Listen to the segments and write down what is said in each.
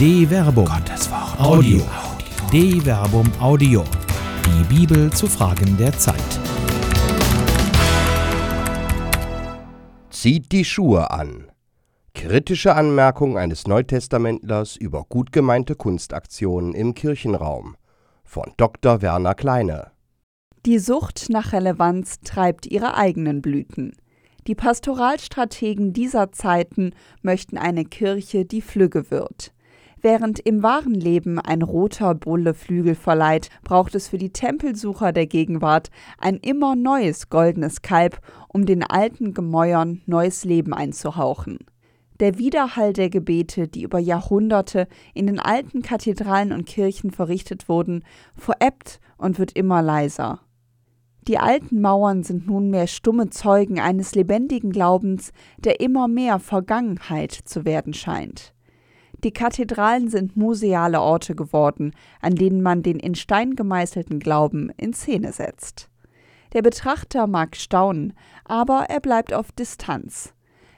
De Verbum. Gottes Wort. Audio. De Verbum Audio. Die Bibel zu Fragen der Zeit. Zieht die Schuhe an. Kritische Anmerkung eines Neutestamentlers über gut gemeinte Kunstaktionen im Kirchenraum von Dr. Werner Kleine. Die Sucht nach Relevanz treibt ihre eigenen Blüten. Die Pastoralstrategen dieser Zeiten möchten eine Kirche, die flügge wird. Während im wahren Leben ein roter Bulle Flügel verleiht, braucht es für die Tempelsucher der Gegenwart ein immer neues goldenes Kalb, um den alten Gemäuern neues Leben einzuhauchen. Der Widerhall der Gebete, die über Jahrhunderte in den alten Kathedralen und Kirchen verrichtet wurden, verebbt und wird immer leiser. Die alten Mauern sind nunmehr stumme Zeugen eines lebendigen Glaubens, der immer mehr Vergangenheit zu werden scheint. Die Kathedralen sind museale Orte geworden, an denen man den in Stein gemeißelten Glauben in Szene setzt. Der Betrachter mag staunen, aber er bleibt auf Distanz.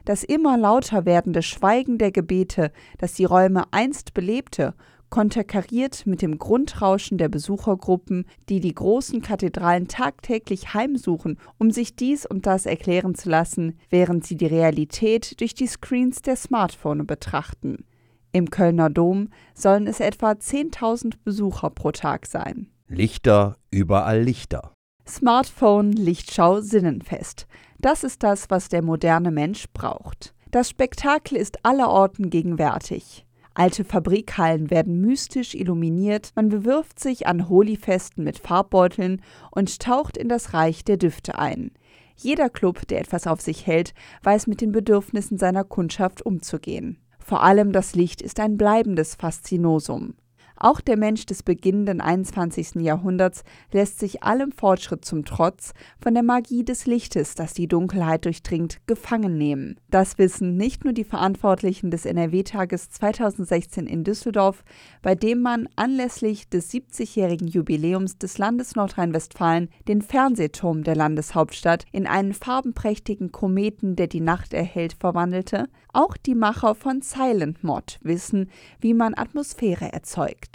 Das immer lauter werdende Schweigen der Gebete, das die Räume einst belebte, konterkariert mit dem Grundrauschen der Besuchergruppen, die die großen Kathedralen tagtäglich heimsuchen, um sich dies und das erklären zu lassen, während sie die Realität durch die Screens der Smartphone betrachten. Im Kölner Dom sollen es etwa 10.000 Besucher pro Tag sein. Lichter, überall Lichter. Smartphone, Lichtschau, Sinnenfest. Das ist das, was der moderne Mensch braucht. Das Spektakel ist allerorten gegenwärtig. Alte Fabrikhallen werden mystisch illuminiert, man bewirft sich an Holifesten mit Farbbeuteln und taucht in das Reich der Düfte ein. Jeder Club, der etwas auf sich hält, weiß mit den Bedürfnissen seiner Kundschaft umzugehen. Vor allem das Licht ist ein bleibendes Faszinosum. Auch der Mensch des beginnenden 21. Jahrhunderts lässt sich allem Fortschritt zum Trotz von der Magie des Lichtes, das die Dunkelheit durchdringt, gefangen nehmen. Das wissen nicht nur die Verantwortlichen des NRW-Tages 2016 in Düsseldorf, bei dem man anlässlich des 70-jährigen Jubiläums des Landes Nordrhein-Westfalen den Fernsehturm der Landeshauptstadt in einen farbenprächtigen Kometen, der die Nacht erhält, verwandelte. Auch die Macher von Silent Mod wissen, wie man Atmosphäre erzeugt.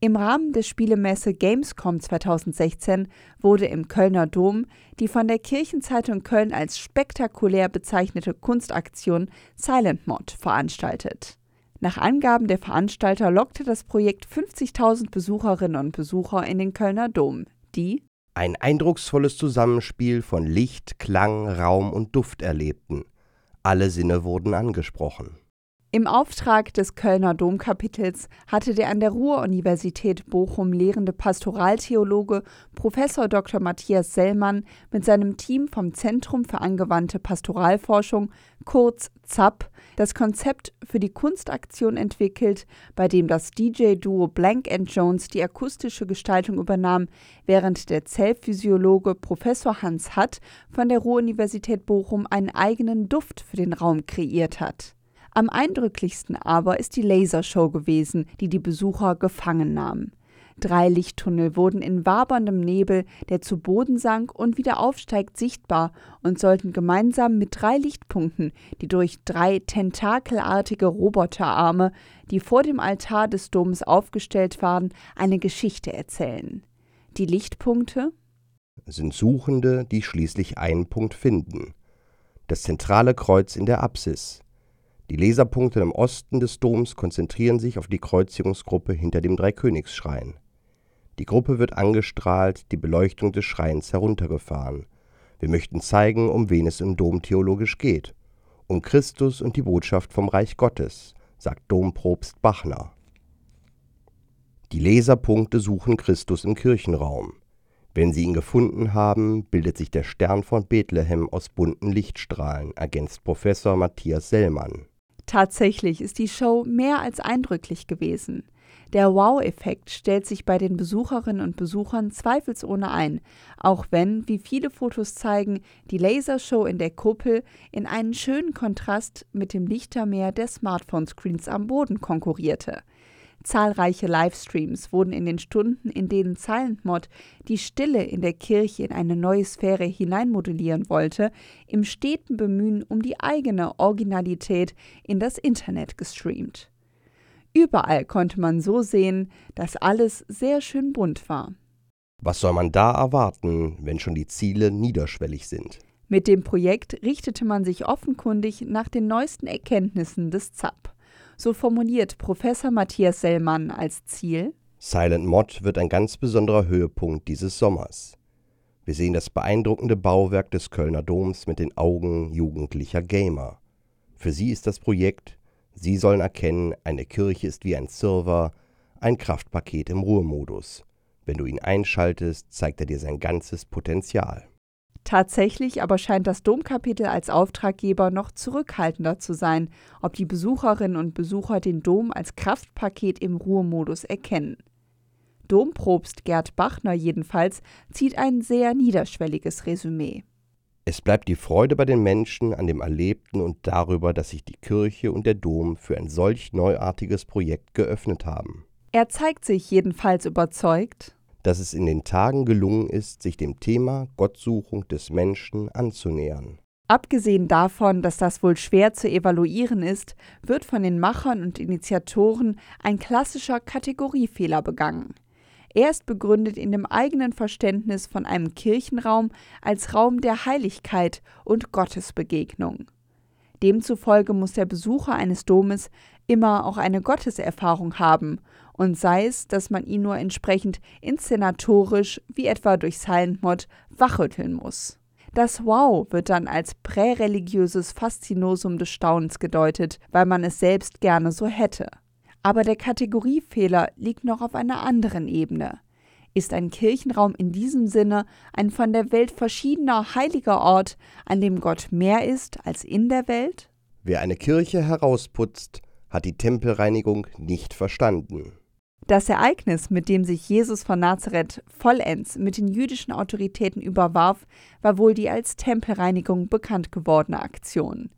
Im Rahmen der Spielemesse Gamescom 2016 wurde im Kölner Dom die von der Kirchenzeitung Köln als spektakulär bezeichnete Kunstaktion Silent Mod veranstaltet. Nach Angaben der Veranstalter lockte das Projekt 50.000 Besucherinnen und Besucher in den Kölner Dom, die ein eindrucksvolles Zusammenspiel von Licht, Klang, Raum und Duft erlebten. Alle Sinne wurden angesprochen. Im Auftrag des Kölner Domkapitels hatte der an der Ruhr-Universität Bochum lehrende Pastoraltheologe Prof. Dr. Matthias Sellmann mit seinem Team vom Zentrum für angewandte Pastoralforschung, kurz ZAP, das Konzept für die Kunstaktion entwickelt, bei dem das DJ-Duo Blank Jones die akustische Gestaltung übernahm, während der Zellphysiologe Prof. Hans Hatt von der Ruhr-Universität Bochum einen eigenen Duft für den Raum kreiert hat. Am eindrücklichsten aber ist die Lasershow gewesen, die die Besucher gefangen nahm. Drei Lichttunnel wurden in waberndem Nebel, der zu Boden sank und wieder aufsteigt, sichtbar und sollten gemeinsam mit drei Lichtpunkten, die durch drei tentakelartige Roboterarme, die vor dem Altar des Doms aufgestellt waren, eine Geschichte erzählen. Die Lichtpunkte sind Suchende, die schließlich einen Punkt finden. Das zentrale Kreuz in der Apsis, die Laserpunkte im Osten des Doms konzentrieren sich auf die Kreuzigungsgruppe hinter dem Dreikönigsschrein. Die Gruppe wird angestrahlt, die Beleuchtung des Schreins heruntergefahren. Wir möchten zeigen, um wen es im Dom theologisch geht. Um Christus und die Botschaft vom Reich Gottes, sagt Dompropst Bachner. Die Laserpunkte suchen Christus im Kirchenraum. Wenn sie ihn gefunden haben, bildet sich der Stern von Bethlehem aus bunten Lichtstrahlen, ergänzt Professor Matthias Sellmann. Tatsächlich ist die Show mehr als eindrücklich gewesen. Der Wow-Effekt stellt sich bei den Besucherinnen und Besuchern zweifelsohne ein, auch wenn, wie viele Fotos zeigen, die Lasershow in der Kuppel in einen schönen Kontrast mit dem Lichtermeer der Smartphone-Screens am Boden konkurrierte. Zahlreiche Livestreams wurden in den Stunden, in denen Silent Mod die Stille in der Kirche in eine neue Sphäre hineinmodellieren wollte, im steten Bemühen um die eigene Originalität in das Internet gestreamt. Überall konnte man so sehen, dass alles sehr schön bunt war. Was soll man da erwarten, wenn schon die Ziele niederschwellig sind? Mit dem Projekt richtete man sich offenkundig nach den neuesten Erkenntnissen des ZAP. So formuliert Professor Matthias Sellmann als Ziel Silent Mod wird ein ganz besonderer Höhepunkt dieses Sommers. Wir sehen das beeindruckende Bauwerk des Kölner Doms mit den Augen jugendlicher Gamer. Für sie ist das Projekt, sie sollen erkennen, eine Kirche ist wie ein Server, ein Kraftpaket im Ruhemodus. Wenn du ihn einschaltest, zeigt er dir sein ganzes Potenzial. Tatsächlich aber scheint das Domkapitel als Auftraggeber noch zurückhaltender zu sein, ob die Besucherinnen und Besucher den Dom als Kraftpaket im Ruhemodus erkennen. Domprobst Gerd Bachner jedenfalls zieht ein sehr niederschwelliges Resümee. Es bleibt die Freude bei den Menschen an dem Erlebten und darüber, dass sich die Kirche und der Dom für ein solch neuartiges Projekt geöffnet haben. Er zeigt sich jedenfalls überzeugt, dass es in den Tagen gelungen ist, sich dem Thema Gottsuchung des Menschen anzunähern. Abgesehen davon, dass das wohl schwer zu evaluieren ist, wird von den Machern und Initiatoren ein klassischer Kategoriefehler begangen. Er ist begründet in dem eigenen Verständnis von einem Kirchenraum als Raum der Heiligkeit und Gottesbegegnung. Demzufolge muss der Besucher eines Domes immer auch eine Gotteserfahrung haben und sei es, dass man ihn nur entsprechend inszenatorisch, wie etwa durch Silent Mod, wachrütteln muss. Das Wow wird dann als präreligiöses Faszinosum des Staunens gedeutet, weil man es selbst gerne so hätte. Aber der Kategoriefehler liegt noch auf einer anderen Ebene. Ist ein Kirchenraum in diesem Sinne ein von der Welt verschiedener heiliger Ort, an dem Gott mehr ist als in der Welt? Wer eine Kirche herausputzt, hat die Tempelreinigung nicht verstanden. Das Ereignis, mit dem sich Jesus von Nazareth vollends mit den jüdischen Autoritäten überwarf, war wohl die als Tempelreinigung bekannt gewordene Aktion.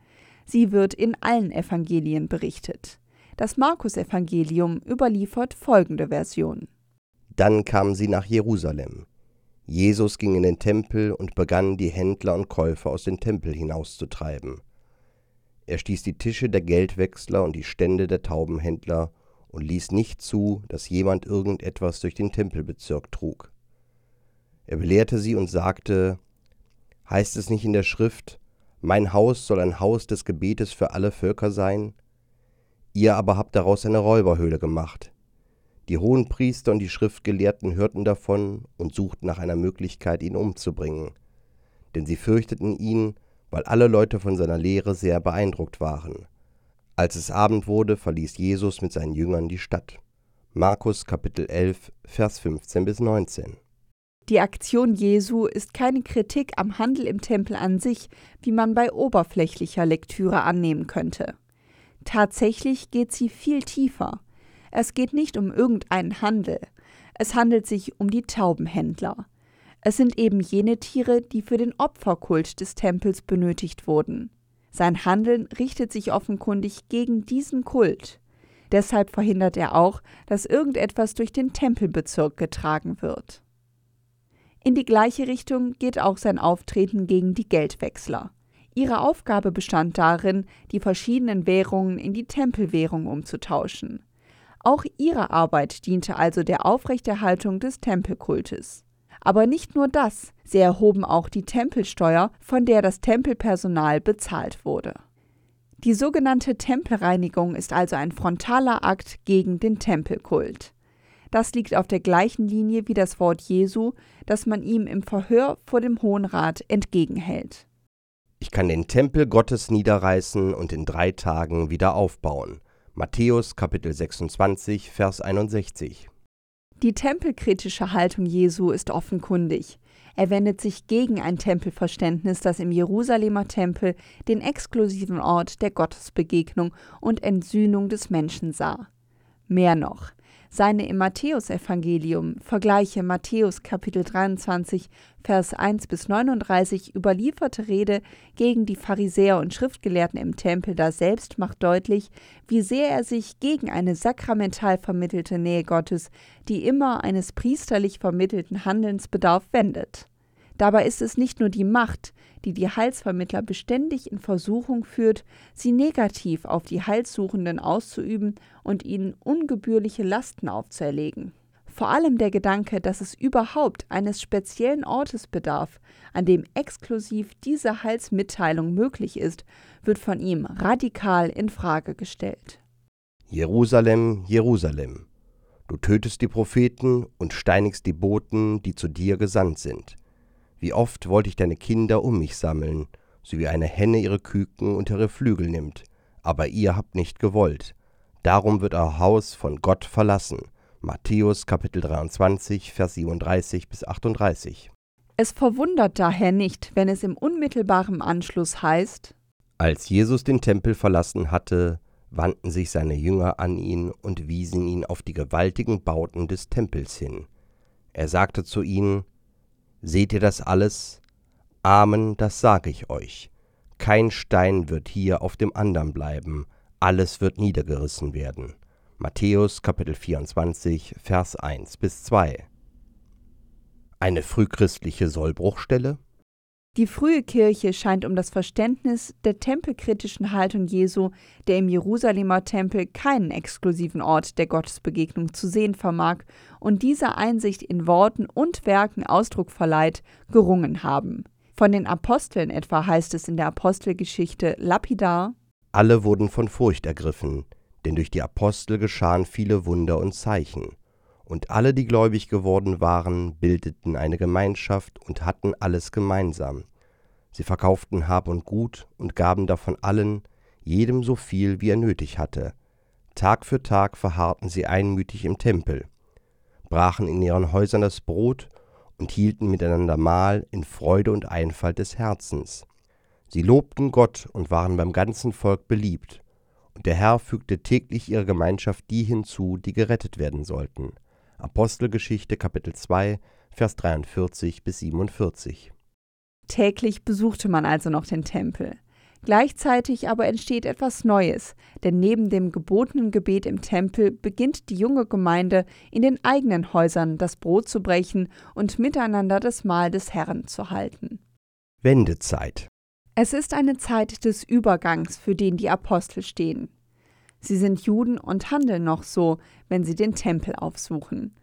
Sie wird in allen Evangelien berichtet. Das Markus-Evangelium überliefert folgende Version. Dann kamen sie nach Jerusalem. Jesus ging in den Tempel und begann, die Händler und Käufer aus dem Tempel hinauszutreiben. Er stieß die Tische der Geldwechsler und die Stände der Taubenhändler und ließ nicht zu, dass jemand irgendetwas durch den Tempelbezirk trug. Er belehrte sie und sagte, heißt es nicht in der Schrift, mein Haus soll ein Haus des Gebetes für alle Völker sein? Ihr aber habt daraus eine Räuberhöhle gemacht. Die Hohenpriester und die Schriftgelehrten hörten davon und suchten nach einer Möglichkeit, ihn umzubringen, denn sie fürchteten ihn, weil alle Leute von seiner Lehre sehr beeindruckt waren. Als es Abend wurde, verließ Jesus mit seinen Jüngern die Stadt. Markus Kapitel 11, Vers 15 bis 19. Die Aktion Jesu ist keine Kritik am Handel im Tempel an sich, wie man bei oberflächlicher Lektüre annehmen könnte. Tatsächlich geht sie viel tiefer. Es geht nicht um irgendeinen Handel. Es handelt sich um die Taubenhändler. Es sind eben jene Tiere, die für den Opferkult des Tempels benötigt wurden. Sein Handeln richtet sich offenkundig gegen diesen Kult. Deshalb verhindert er auch, dass irgendetwas durch den Tempelbezirk getragen wird. In die gleiche Richtung geht auch sein Auftreten gegen die Geldwechsler. Ihre Aufgabe bestand darin, die verschiedenen Währungen in die Tempelwährung umzutauschen. Auch ihre Arbeit diente also der Aufrechterhaltung des Tempelkultes. Aber nicht nur das, sie erhoben auch die Tempelsteuer, von der das Tempelpersonal bezahlt wurde. Die sogenannte Tempelreinigung ist also ein frontaler Akt gegen den Tempelkult. Das liegt auf der gleichen Linie wie das Wort Jesu, das man ihm im Verhör vor dem Hohen Rat entgegenhält. Ich kann den Tempel Gottes niederreißen und in drei Tagen wieder aufbauen. Matthäus Kapitel 26, Vers 61. Die tempelkritische Haltung Jesu ist offenkundig. Er wendet sich gegen ein Tempelverständnis, das im Jerusalemer Tempel den exklusiven Ort der Gottesbegegnung und Entsühnung des Menschen sah. Mehr noch, seine im Matthäusevangelium, vergleiche Matthäus Kapitel 23, Vers 1 bis 39 überlieferte Rede gegen die Pharisäer und Schriftgelehrten im Tempel. Daselbst macht deutlich, wie sehr er sich gegen eine sakramental vermittelte Nähe Gottes, die immer eines priesterlich vermittelten Handelns bedarf, wendet. Dabei ist es nicht nur die Macht, die die Heilsvermittler beständig in Versuchung führt, sie negativ auf die Heilssuchenden auszuüben und ihnen ungebührliche Lasten aufzuerlegen. Vor allem der Gedanke, dass es überhaupt eines speziellen Ortes bedarf, an dem exklusiv diese Heilsmitteilung möglich ist, wird von ihm radikal in Frage gestellt. Jerusalem, Jerusalem, du tötest die Propheten und steinigst die Boten, die zu dir gesandt sind. Wie oft wollte ich deine Kinder um mich sammeln, so wie eine Henne ihre Küken unter ihre Flügel nimmt, aber ihr habt nicht gewollt. Darum wird euer Haus von Gott verlassen. Matthäus Kapitel 23, Vers 37 bis 38. Es verwundert daher nicht, wenn es im unmittelbaren Anschluss heißt, Als Jesus den Tempel verlassen hatte, wandten sich seine Jünger an ihn und wiesen ihn auf die gewaltigen Bauten des Tempels hin. Er sagte zu ihnen, Seht ihr das alles? Amen, das sage ich euch. Kein Stein wird hier auf dem andern bleiben, alles wird niedergerissen werden. Matthäus Kapitel 24, Vers 1 bis 2. Eine frühchristliche Sollbruchstelle? Die frühe Kirche scheint um das Verständnis der tempelkritischen Haltung Jesu, der im Jerusalemer Tempel keinen exklusiven Ort der Gottesbegegnung zu sehen vermag und dieser Einsicht in Worten und Werken Ausdruck verleiht, gerungen haben. Von den Aposteln etwa heißt es in der Apostelgeschichte lapidar Alle wurden von Furcht ergriffen, denn durch die Apostel geschahen viele Wunder und Zeichen. Und alle, die gläubig geworden waren, bildeten eine Gemeinschaft und hatten alles gemeinsam. Sie verkauften Hab und Gut und gaben davon allen, jedem so viel, wie er nötig hatte. Tag für Tag verharrten sie einmütig im Tempel, brachen in ihren Häusern das Brot und hielten miteinander Mahl in Freude und Einfalt des Herzens. Sie lobten Gott und waren beim ganzen Volk beliebt, und der Herr fügte täglich ihrer Gemeinschaft die hinzu, die gerettet werden sollten. Apostelgeschichte Kapitel 2, Vers 43 bis 47. Täglich besuchte man also noch den Tempel. Gleichzeitig aber entsteht etwas Neues, denn neben dem gebotenen Gebet im Tempel beginnt die junge Gemeinde in den eigenen Häusern das Brot zu brechen und miteinander das Mahl des Herrn zu halten. Wendezeit. Es ist eine Zeit des Übergangs, für den die Apostel stehen. Sie sind Juden und handeln noch so, wenn sie den Tempel aufsuchen.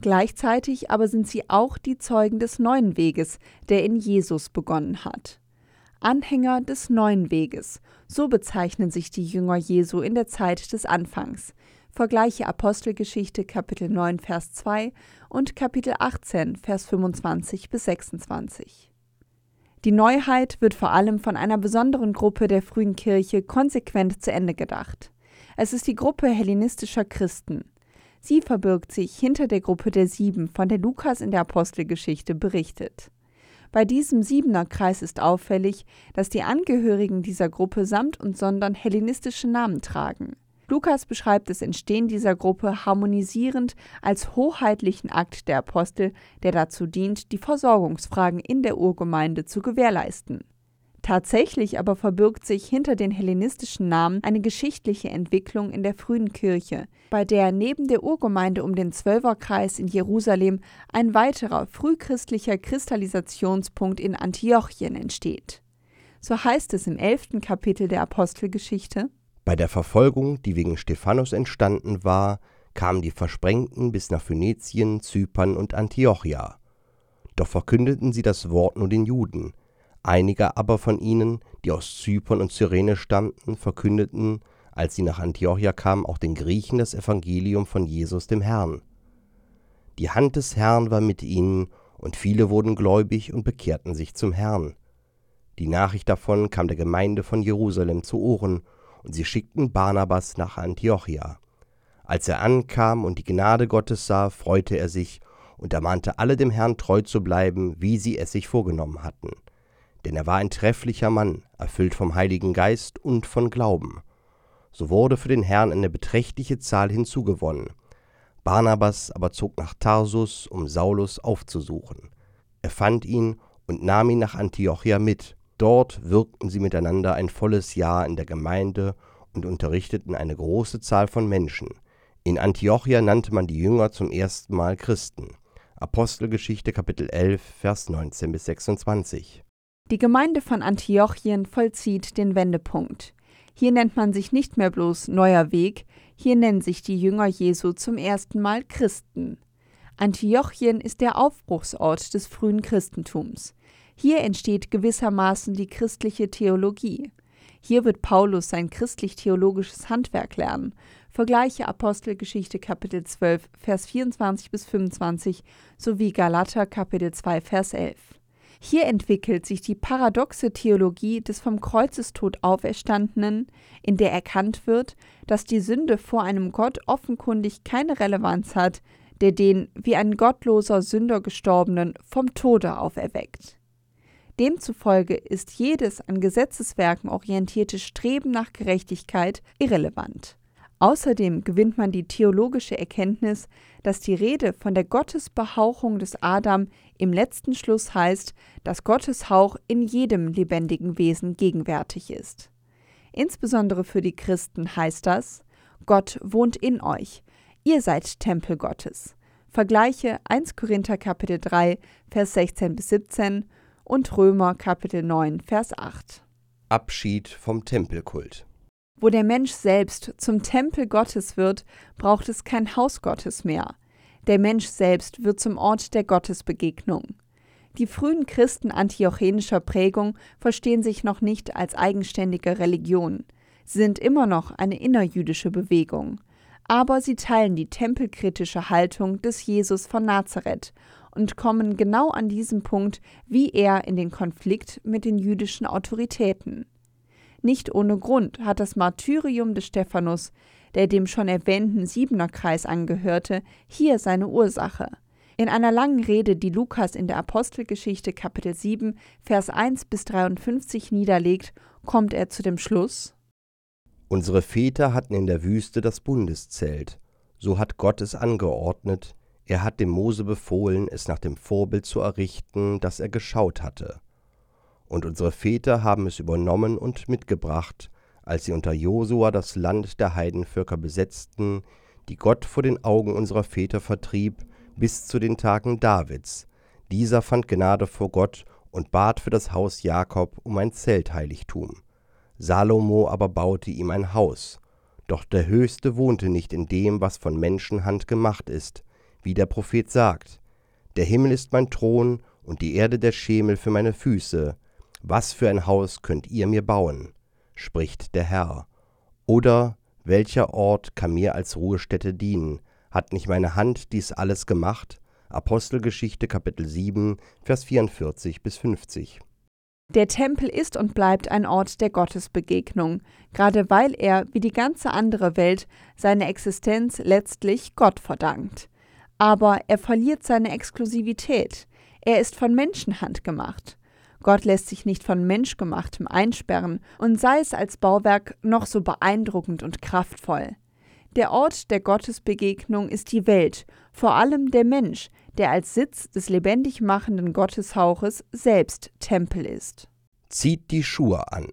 Gleichzeitig aber sind sie auch die Zeugen des neuen Weges, der in Jesus begonnen hat. Anhänger des neuen Weges, so bezeichnen sich die Jünger Jesu in der Zeit des Anfangs. Vergleiche Apostelgeschichte Kapitel 9 Vers 2 und Kapitel 18 Vers 25 bis 26. Die Neuheit wird vor allem von einer besonderen Gruppe der frühen Kirche konsequent zu Ende gedacht. Es ist die Gruppe hellenistischer Christen. Sie verbirgt sich hinter der Gruppe der Sieben, von der Lukas in der Apostelgeschichte berichtet. Bei diesem Siebener-Kreis ist auffällig, dass die Angehörigen dieser Gruppe samt und sondern hellenistische Namen tragen. Lukas beschreibt das Entstehen dieser Gruppe harmonisierend als hoheitlichen Akt der Apostel, der dazu dient, die Versorgungsfragen in der Urgemeinde zu gewährleisten. Tatsächlich aber verbirgt sich hinter den hellenistischen Namen eine geschichtliche Entwicklung in der frühen Kirche, bei der neben der Urgemeinde um den Zwölferkreis in Jerusalem ein weiterer frühchristlicher Kristallisationspunkt in Antiochien entsteht. So heißt es im elften Kapitel der Apostelgeschichte Bei der Verfolgung, die wegen Stephanus entstanden war, kamen die Versprengten bis nach Phönizien, Zypern und Antiochia. Doch verkündeten sie das Wort nur den Juden, Einige aber von ihnen, die aus Zypern und Cyrene stammten, verkündeten, als sie nach Antiochia kamen, auch den Griechen das Evangelium von Jesus dem Herrn. Die Hand des Herrn war mit ihnen, und viele wurden gläubig und bekehrten sich zum Herrn. Die Nachricht davon kam der Gemeinde von Jerusalem zu Ohren, und sie schickten Barnabas nach Antiochia. Als er ankam und die Gnade Gottes sah, freute er sich und ermahnte alle dem Herrn treu zu bleiben, wie sie es sich vorgenommen hatten denn er war ein trefflicher Mann, erfüllt vom Heiligen Geist und von Glauben. So wurde für den Herrn eine beträchtliche Zahl hinzugewonnen. Barnabas aber zog nach Tarsus, um Saulus aufzusuchen. Er fand ihn und nahm ihn nach Antiochia mit. Dort wirkten sie miteinander ein volles Jahr in der Gemeinde und unterrichteten eine große Zahl von Menschen. In Antiochia nannte man die Jünger zum ersten Mal Christen. Apostelgeschichte Kapitel 11, Vers 19 bis 26. Die Gemeinde von Antiochien vollzieht den Wendepunkt. Hier nennt man sich nicht mehr bloß Neuer Weg, hier nennen sich die Jünger Jesu zum ersten Mal Christen. Antiochien ist der Aufbruchsort des frühen Christentums. Hier entsteht gewissermaßen die christliche Theologie. Hier wird Paulus sein christlich-theologisches Handwerk lernen. Vergleiche Apostelgeschichte Kapitel 12, Vers 24 bis 25 sowie Galater Kapitel 2, Vers 11. Hier entwickelt sich die paradoxe Theologie des vom Kreuzestod Auferstandenen, in der erkannt wird, dass die Sünde vor einem Gott offenkundig keine Relevanz hat, der den wie ein gottloser Sünder gestorbenen vom Tode auferweckt. Demzufolge ist jedes an Gesetzeswerken orientierte Streben nach Gerechtigkeit irrelevant. Außerdem gewinnt man die theologische Erkenntnis, dass die Rede von der Gottesbehauchung des Adam im letzten Schluss heißt, dass Gottes Hauch in jedem lebendigen Wesen gegenwärtig ist. Insbesondere für die Christen heißt das, Gott wohnt in euch, ihr seid Tempel Gottes. Vergleiche 1 Korinther Kapitel 3, Vers 16 bis 17 und Römer Kapitel 9, Vers 8. Abschied vom Tempelkult. Wo der Mensch selbst zum Tempel Gottes wird, braucht es kein Haus Gottes mehr. Der Mensch selbst wird zum Ort der Gottesbegegnung. Die frühen Christen antiochenischer Prägung verstehen sich noch nicht als eigenständige Religion. Sie sind immer noch eine innerjüdische Bewegung. Aber sie teilen die tempelkritische Haltung des Jesus von Nazareth und kommen genau an diesem Punkt wie er in den Konflikt mit den jüdischen Autoritäten. Nicht ohne Grund hat das Martyrium des Stephanus, der dem schon erwähnten Siebener-Kreis angehörte, hier seine Ursache. In einer langen Rede, die Lukas in der Apostelgeschichte Kapitel 7, Vers 1 bis 53 niederlegt, kommt er zu dem Schluss: Unsere Väter hatten in der Wüste das Bundeszelt. So hat Gott es angeordnet, er hat dem Mose befohlen, es nach dem Vorbild zu errichten, das er geschaut hatte. Und unsere Väter haben es übernommen und mitgebracht, als sie unter Josua das Land der Heidenvölker besetzten, die Gott vor den Augen unserer Väter vertrieb, bis zu den Tagen Davids. Dieser fand Gnade vor Gott und bat für das Haus Jakob um ein Zeltheiligtum. Salomo aber baute ihm ein Haus. Doch der Höchste wohnte nicht in dem, was von Menschenhand gemacht ist, wie der Prophet sagt, Der Himmel ist mein Thron und die Erde der Schemel für meine Füße, was für ein Haus könnt ihr mir bauen? spricht der Herr. Oder welcher Ort kann mir als Ruhestätte dienen? Hat nicht meine Hand dies alles gemacht? Apostelgeschichte Kapitel 7, Vers 44 bis 50. Der Tempel ist und bleibt ein Ort der Gottesbegegnung, gerade weil er, wie die ganze andere Welt, seine Existenz letztlich Gott verdankt aber er verliert seine Exklusivität. Er ist von Menschenhand gemacht. Gott lässt sich nicht von Menschgemachtem einsperren, und sei es als Bauwerk noch so beeindruckend und kraftvoll. Der Ort der Gottesbegegnung ist die Welt, vor allem der Mensch, der als Sitz des lebendig machenden Gotteshauches selbst Tempel ist. Zieht die Schuhe an.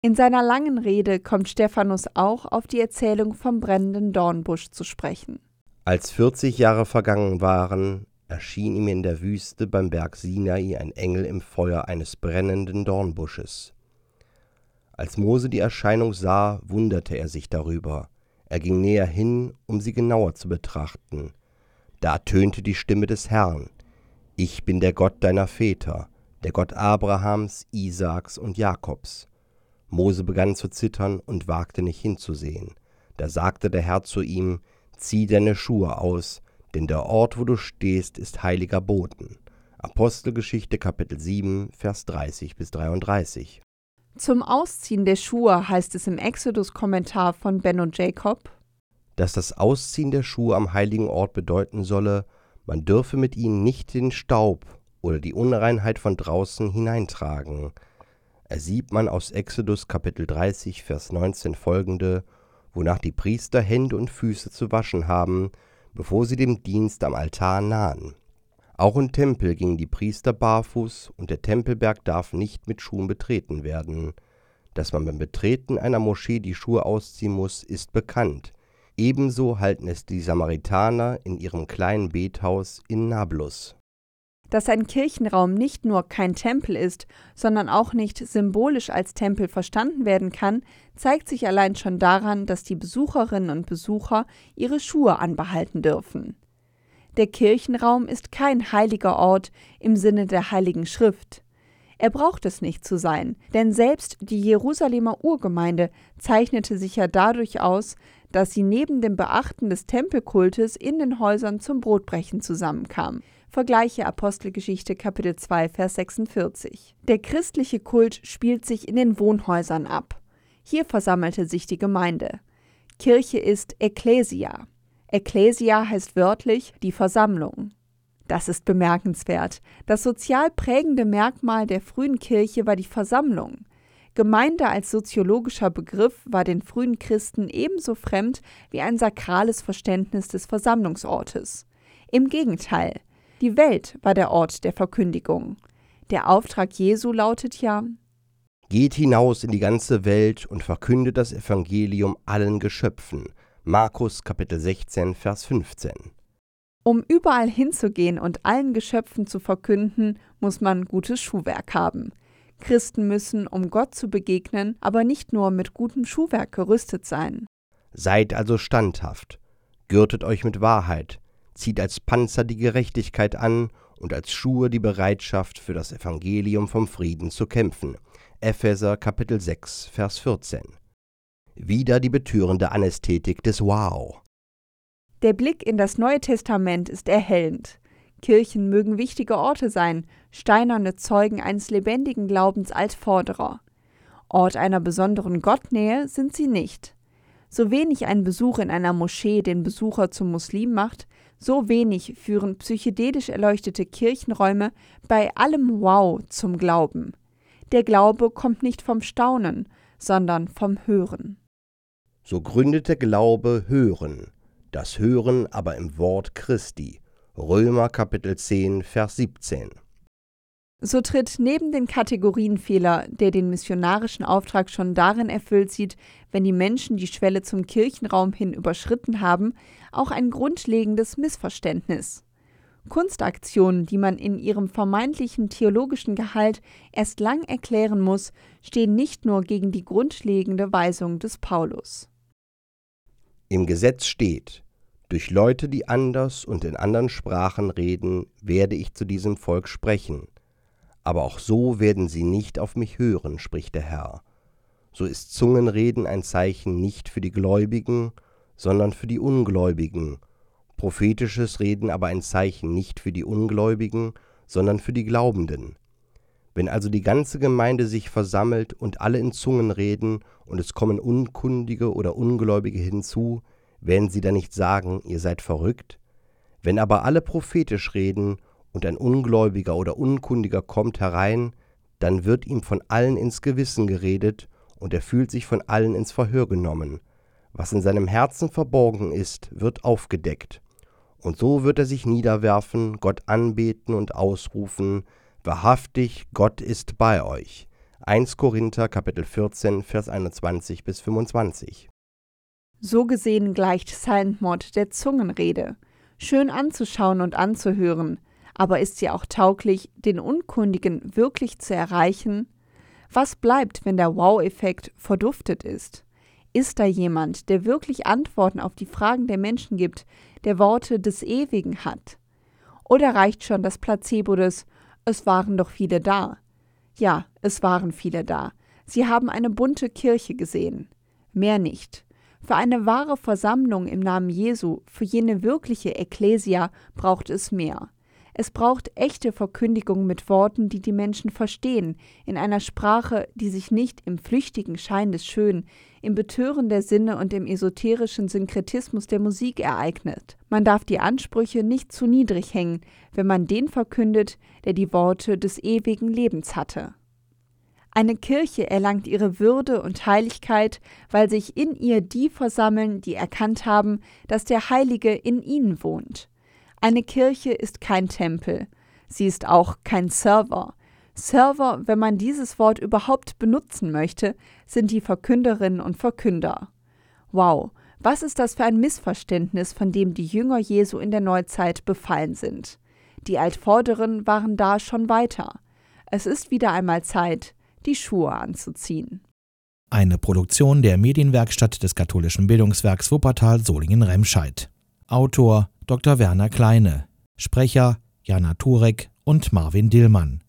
In seiner langen Rede kommt Stephanus auch auf die Erzählung vom brennenden Dornbusch zu sprechen. Als vierzig Jahre vergangen waren, erschien ihm in der Wüste beim Berg Sinai ein Engel im Feuer eines brennenden Dornbusches. Als Mose die Erscheinung sah, wunderte er sich darüber. Er ging näher hin, um sie genauer zu betrachten. Da ertönte die Stimme des Herrn. Ich bin der Gott deiner Väter, der Gott Abrahams, Isaaks und Jakobs. Mose begann zu zittern und wagte nicht hinzusehen. Da sagte der Herr zu ihm, Zieh deine Schuhe aus, denn der Ort, wo du stehst, ist heiliger Boden. Apostelgeschichte Kapitel 7, Vers 30 bis 33. Zum Ausziehen der Schuhe heißt es im Exodus-Kommentar von Benno Jacob, dass das Ausziehen der Schuhe am heiligen Ort bedeuten solle, man dürfe mit ihnen nicht den Staub oder die Unreinheit von draußen hineintragen. Er sieht man aus Exodus Kapitel 30, Vers 19 folgende wonach die Priester Hände und Füße zu waschen haben, bevor sie dem Dienst am Altar nahen. Auch im Tempel gingen die Priester barfuß, und der Tempelberg darf nicht mit Schuhen betreten werden. Dass man beim Betreten einer Moschee die Schuhe ausziehen muss, ist bekannt. Ebenso halten es die Samaritaner in ihrem kleinen Bethaus in Nablus. Dass ein Kirchenraum nicht nur kein Tempel ist, sondern auch nicht symbolisch als Tempel verstanden werden kann, zeigt sich allein schon daran, dass die Besucherinnen und Besucher ihre Schuhe anbehalten dürfen. Der Kirchenraum ist kein heiliger Ort im Sinne der Heiligen Schrift. Er braucht es nicht zu sein, denn selbst die Jerusalemer Urgemeinde zeichnete sich ja dadurch aus, dass sie neben dem Beachten des Tempelkultes in den Häusern zum Brotbrechen zusammenkam. Vergleiche Apostelgeschichte Kapitel 2 Vers 46. Der christliche Kult spielt sich in den Wohnhäusern ab. Hier versammelte sich die Gemeinde. Kirche ist Ecclesia. Ecclesia heißt wörtlich die Versammlung. Das ist bemerkenswert. Das sozial prägende Merkmal der frühen Kirche war die Versammlung. Gemeinde als soziologischer Begriff war den frühen Christen ebenso fremd wie ein sakrales Verständnis des Versammlungsortes. Im Gegenteil, die Welt war der Ort der Verkündigung. Der Auftrag Jesu lautet ja Geht hinaus in die ganze Welt und verkündet das Evangelium allen Geschöpfen. Markus Kapitel 16 Vers 15. Um überall hinzugehen und allen Geschöpfen zu verkünden, muss man gutes Schuhwerk haben. Christen müssen, um Gott zu begegnen, aber nicht nur mit gutem Schuhwerk gerüstet sein. Seid also standhaft, gürtet euch mit Wahrheit, zieht als Panzer die Gerechtigkeit an und als Schuhe die Bereitschaft für das Evangelium vom Frieden zu kämpfen. Epheser Kapitel 6, Vers 14. Wieder die betörende Anästhetik des Wow. Der Blick in das Neue Testament ist erhellend. Kirchen mögen wichtige Orte sein, steinerne Zeugen eines lebendigen Glaubens als Forderer. Ort einer besonderen Gottnähe sind sie nicht. So wenig ein Besuch in einer Moschee den Besucher zum Muslim macht, so wenig führen psychedelisch erleuchtete Kirchenräume bei allem Wow zum Glauben. Der Glaube kommt nicht vom Staunen, sondern vom Hören. So gründete Glaube Hören, das Hören aber im Wort Christi. Römer Kapitel 10, Vers 17. So tritt neben den Kategorienfehler, der den missionarischen Auftrag schon darin erfüllt sieht, wenn die Menschen die Schwelle zum Kirchenraum hin überschritten haben, auch ein grundlegendes Missverständnis. Kunstaktionen, die man in ihrem vermeintlichen theologischen Gehalt erst lang erklären muss, stehen nicht nur gegen die grundlegende Weisung des Paulus. Im Gesetz steht, durch Leute, die anders und in anderen Sprachen reden, werde ich zu diesem Volk sprechen aber auch so werden sie nicht auf mich hören, spricht der Herr. So ist Zungenreden ein Zeichen nicht für die Gläubigen, sondern für die Ungläubigen, prophetisches Reden aber ein Zeichen nicht für die Ungläubigen, sondern für die Glaubenden. Wenn also die ganze Gemeinde sich versammelt und alle in Zungen reden und es kommen Unkundige oder Ungläubige hinzu, werden sie dann nicht sagen, ihr seid verrückt? Wenn aber alle prophetisch reden und ein Ungläubiger oder Unkundiger kommt herein, dann wird ihm von allen ins Gewissen geredet, und er fühlt sich von allen ins Verhör genommen. Was in seinem Herzen verborgen ist, wird aufgedeckt. Und so wird er sich niederwerfen, Gott anbeten und ausrufen, Wahrhaftig, Gott ist bei euch. 1 Korinther Kapitel 14, Vers 21 bis 25. So gesehen gleicht Silent Mod der Zungenrede. Schön anzuschauen und anzuhören, aber ist sie auch tauglich, den Unkundigen wirklich zu erreichen? Was bleibt, wenn der Wow-Effekt verduftet ist? Ist da jemand, der wirklich Antworten auf die Fragen der Menschen gibt, der Worte des Ewigen hat? Oder reicht schon das Placebo des Es waren doch viele da? Ja, es waren viele da. Sie haben eine bunte Kirche gesehen. Mehr nicht. Für eine wahre Versammlung im Namen Jesu, für jene wirkliche Ekklesia, braucht es mehr. Es braucht echte Verkündigung mit Worten, die die Menschen verstehen, in einer Sprache, die sich nicht im flüchtigen Schein des Schönen, im Betören der Sinne und im esoterischen Synkretismus der Musik ereignet. Man darf die Ansprüche nicht zu niedrig hängen, wenn man den verkündet, der die Worte des ewigen Lebens hatte. Eine Kirche erlangt ihre Würde und Heiligkeit, weil sich in ihr die versammeln, die erkannt haben, dass der Heilige in ihnen wohnt. Eine Kirche ist kein Tempel. Sie ist auch kein Server. Server, wenn man dieses Wort überhaupt benutzen möchte, sind die Verkünderinnen und Verkünder. Wow, Was ist das für ein Missverständnis, von dem die Jünger Jesu in der Neuzeit befallen sind? Die Altvorderen waren da schon weiter. Es ist wieder einmal Zeit, die Schuhe anzuziehen. Eine Produktion der Medienwerkstatt des katholischen Bildungswerks Wuppertal Solingen-Remscheid. Autor Dr. Werner Kleine. Sprecher Jana Turek und Marvin Dillmann.